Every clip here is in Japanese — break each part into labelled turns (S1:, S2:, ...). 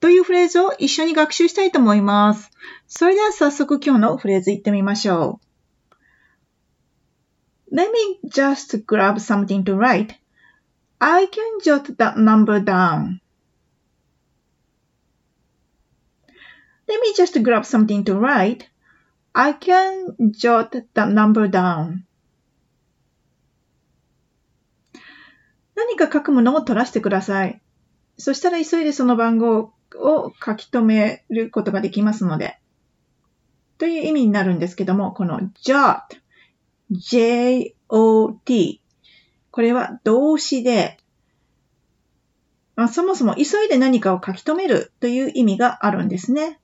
S1: というフレーズを一緒に学習したいと思います。それでは早速今日のフレーズ言ってみましょう。Let me just grab something to write. I can jot that number down. Let me just grab something to write. I can jot that number down. 何か書くものを取らせてください。そしたら急いでその番号をを書き留めることができますので、という意味になるんですけども、この jot, j-o-t これは動詞で、まあ、そもそも急いで何かを書き留めるという意味があるんですね。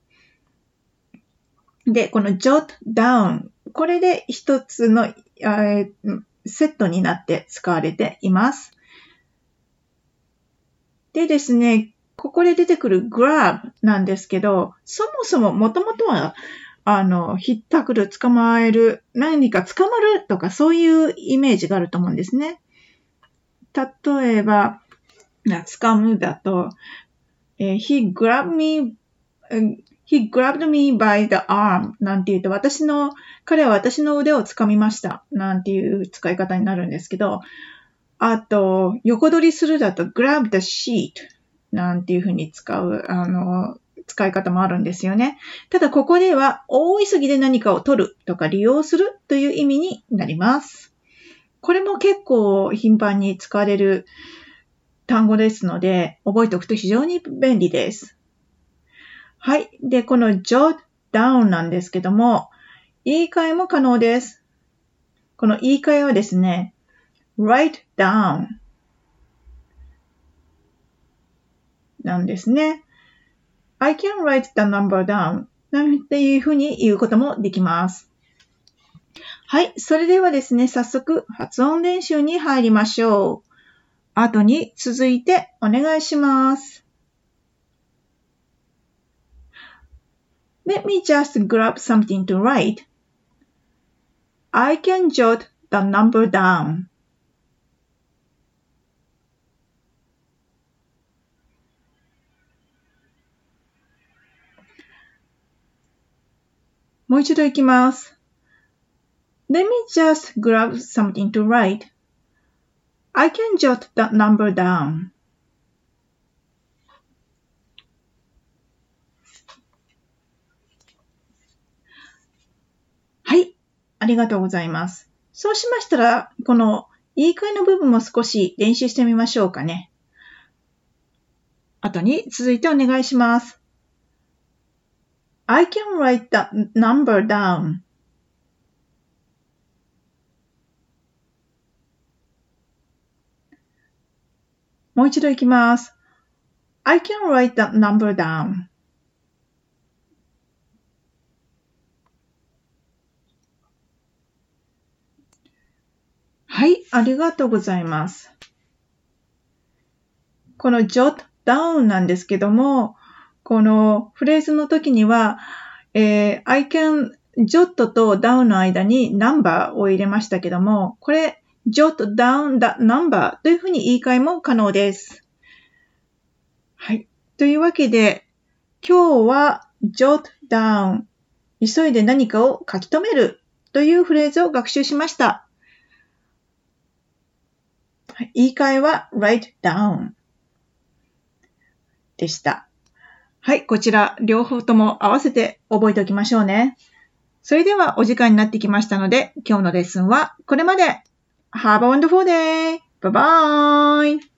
S1: で、この jot down これで一つの、えー、セットになって使われています。でですね、ここで出てくる grab なんですけど、そもそももともとは、あの、ひったくる、捕まえる、何か捕まるとかそういうイメージがあると思うんですね。例えば、掴むだと、えー、he grabbed me, he grabbed me by the arm なんて言うと、私の、彼は私の腕を掴みましたなんていう使い方になるんですけど、あと、横取りするだと grab the sheet なんていうふうに使う、あの、使い方もあるんですよね。ただここでは大急ぎで何かを取るとか利用するという意味になります。これも結構頻繁に使われる単語ですので、覚えておくと非常に便利です。はい。で、この jot down なんですけども、言い換えも可能です。この言い換えはですね、write down なんですね。I can write the number down なんていうふうに言うこともできます。はい。それではですね、早速発音練習に入りましょう。後に続いてお願いします。Let me just grab something to write. I can jot the number down. もう一度いきます。Let me just grab something to write. I can jot that number down. はい。ありがとうございます。そうしましたら、この言い換えの部分も少し練習してみましょうかね。後に続いてお願いします。I can write that number down. もう一度いきます。I can write that number down. はい、ありがとうございます。この jot down なんですけども、このフレーズの時には、えー、I can jot と down の間に number を入れましたけども、これ jot down the number というふうに言い換えも可能です。はい。というわけで、今日は jot down 急いで何かを書き留めるというフレーズを学習しました。言い換えは write down でした。はい、こちら、両方とも合わせて覚えておきましょうね。それではお時間になってきましたので、今日のレッスンはこれまで。Have a wonderful day! Bye bye!